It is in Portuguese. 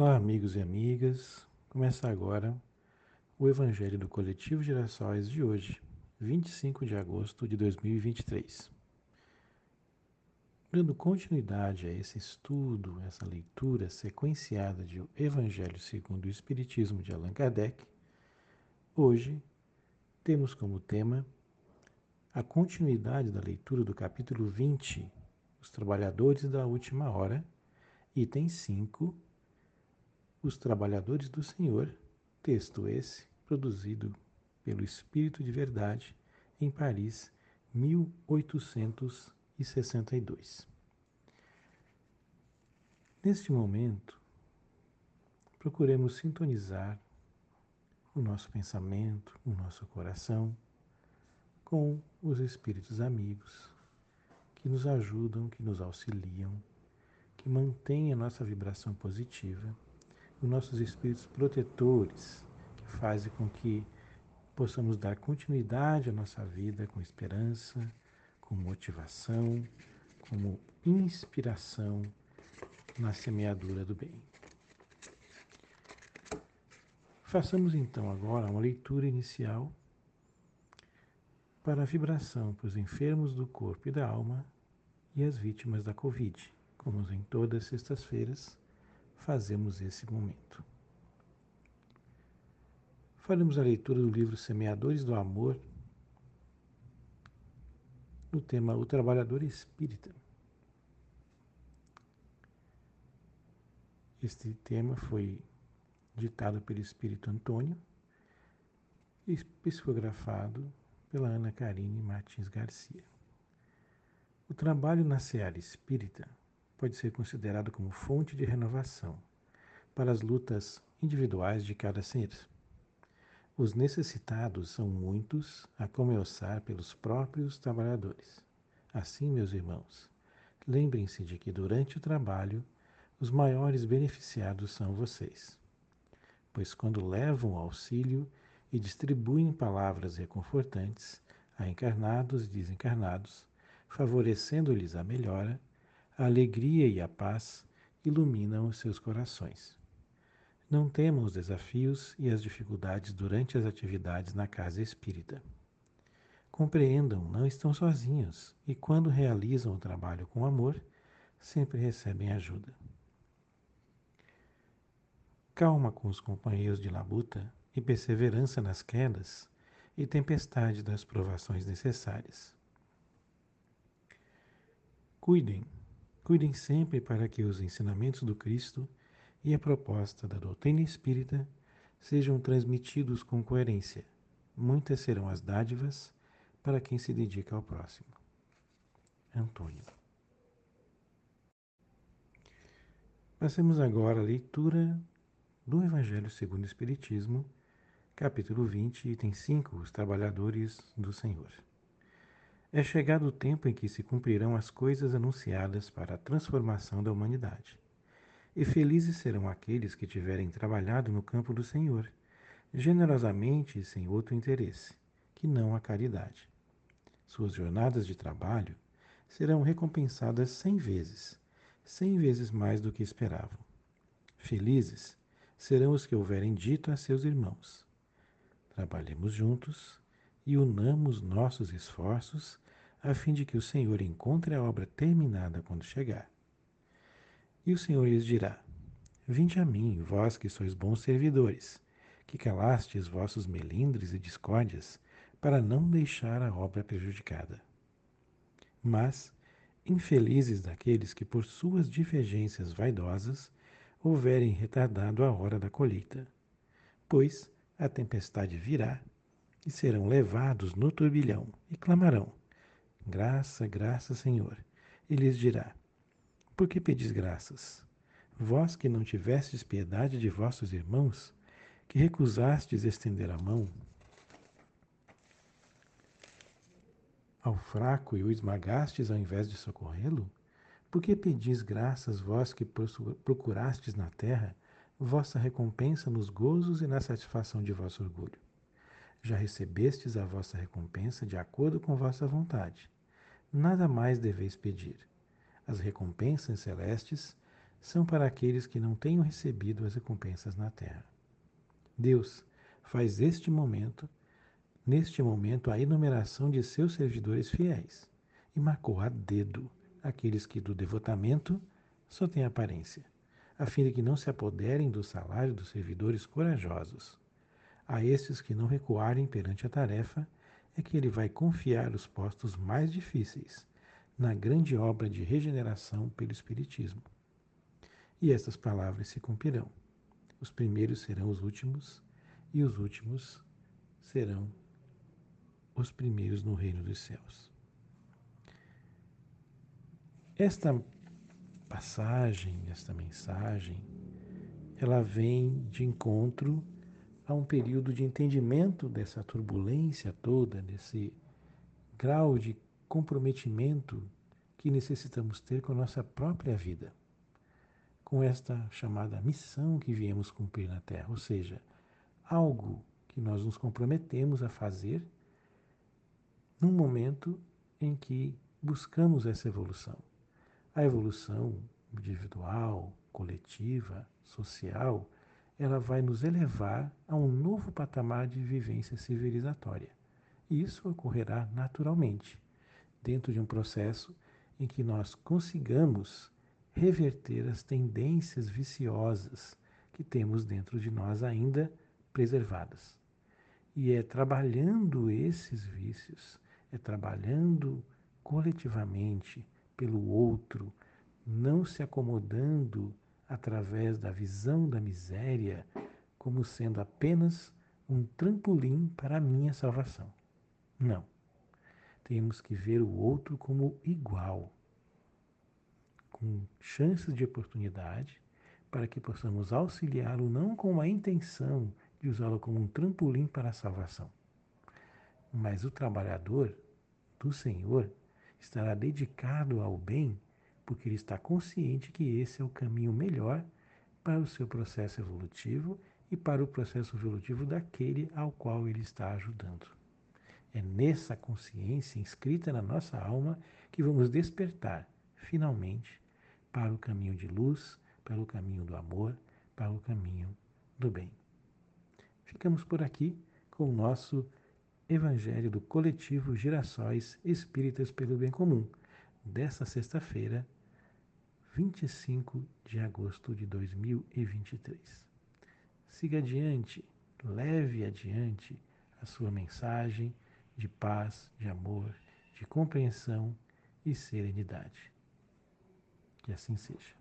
Olá, amigos e amigas. Começa agora o Evangelho do Coletivo Girassóis de hoje, 25 de agosto de 2023. Dando continuidade a esse estudo, essa leitura sequenciada de O Evangelho segundo o Espiritismo de Allan Kardec, hoje temos como tema a continuidade da leitura do capítulo 20, Os Trabalhadores da Última Hora, item 5, Os Trabalhadores do Senhor, texto esse produzido pelo Espírito de Verdade em Paris, 1862. Neste momento, procuremos sintonizar o nosso pensamento, o nosso coração com os espíritos amigos que nos ajudam, que nos auxiliam, que mantêm a nossa vibração positiva, os nossos espíritos protetores, que fazem com que possamos dar continuidade à nossa vida com esperança, com motivação, como inspiração na semeadura do bem. Façamos então agora uma leitura inicial para a vibração para os enfermos do corpo e da alma e as vítimas da Covid, como em todas as sextas-feiras fazemos esse momento. Faremos a leitura do livro Semeadores do Amor, no tema O Trabalhador Espírita. Este tema foi ditado pelo Espírito Antônio e psicografado pela Ana Karine Martins Garcia. O trabalho na seara espírita pode ser considerado como fonte de renovação para as lutas individuais de cada ser. Os necessitados são muitos, a começar pelos próprios trabalhadores. Assim, meus irmãos, lembrem-se de que durante o trabalho os maiores beneficiados são vocês. Pois quando levam auxílio e distribuem palavras reconfortantes a encarnados e desencarnados, favorecendo-lhes a melhora, a alegria e a paz iluminam os seus corações. Não temam os desafios e as dificuldades durante as atividades na casa espírita. Compreendam, não estão sozinhos e, quando realizam o trabalho com amor, sempre recebem ajuda. Calma com os companheiros de labuta e perseverança nas quedas e tempestade das provações necessárias. Cuidem, cuidem sempre para que os ensinamentos do Cristo e a proposta da doutrina espírita sejam transmitidos com coerência. Muitas serão as dádivas para quem se dedica ao próximo. Antônio. Passemos agora à leitura do Evangelho segundo o Espiritismo capítulo 20, item 5, os trabalhadores do Senhor. É chegado o tempo em que se cumprirão as coisas anunciadas para a transformação da humanidade. E felizes serão aqueles que tiverem trabalhado no campo do Senhor, generosamente e sem outro interesse, que não a caridade. Suas jornadas de trabalho serão recompensadas cem vezes, cem vezes mais do que esperavam. Felizes serão os que houverem dito a seus irmãos: Trabalhemos juntos e unamos nossos esforços a fim de que o Senhor encontre a obra terminada quando chegar. E o Senhor lhes dirá: Vinde a mim, vós que sois bons servidores, que calastes vossos melindres e discórdias, para não deixar a obra prejudicada. Mas, infelizes daqueles que por suas divergências vaidosas houverem retardado a hora da colheita, pois a tempestade virá e serão levados no turbilhão e clamarão: Graça, graça, Senhor. E lhes dirá: Por que pedis graças? Vós que não tivestes piedade de vossos irmãos, que recusastes estender a mão ao fraco e o esmagastes ao invés de socorrê-lo? Por que pedis graças, vós que procurastes na terra vossa recompensa nos gozos e na satisfação de vosso orgulho. Já recebestes a vossa recompensa de acordo com vossa vontade. Nada mais deveis pedir. As recompensas celestes são para aqueles que não tenham recebido as recompensas na terra. Deus faz este momento, neste momento, a enumeração de seus servidores fiéis e marcou a dedo aqueles que do devotamento só têm aparência, a fim de que não se apoderem do salário dos servidores corajosos. A estes que não recuarem perante a tarefa, é que ele vai confiar os postos mais difíceis na grande obra de regeneração pelo Espiritismo. E estas palavras se cumprirão. Os primeiros serão os últimos, e os últimos serão os primeiros no reino dos céus. Esta passagem, esta mensagem, ela vem de encontro a um período de entendimento dessa turbulência toda, desse grau de comprometimento que necessitamos ter com a nossa própria vida, com esta chamada missão que viemos cumprir na Terra, ou seja, algo que nós nos comprometemos a fazer num momento em que buscamos essa evolução. A evolução individual, coletiva, social, ela vai nos elevar a um novo patamar de vivência civilizatória. E isso ocorrerá naturalmente, dentro de um processo em que nós consigamos reverter as tendências viciosas que temos dentro de nós ainda preservadas. E é trabalhando esses vícios, é trabalhando coletivamente pelo outro, não se acomodando através da visão da miséria como sendo apenas um trampolim para a minha salvação. Não. Temos que ver o outro como igual, com chances de oportunidade, para que possamos auxiliá-lo não com a intenção de usá-lo como um trampolim para a salvação. Mas o trabalhador do Senhor estará dedicado ao bem porque ele está consciente que esse é o caminho melhor para o seu processo evolutivo e para o processo evolutivo daquele ao qual ele está ajudando. É nessa consciência inscrita na nossa alma que vamos despertar, finalmente, para o caminho de luz, para o caminho do amor, para o caminho do bem. Ficamos por aqui com o nosso Evangelho do Coletivo Girassóis Espíritas pelo Bem Comum, desta sexta-feira, 25 de agosto de 2023. Siga adiante, leve adiante a sua mensagem de paz, de amor, de compreensão e serenidade. Que assim seja.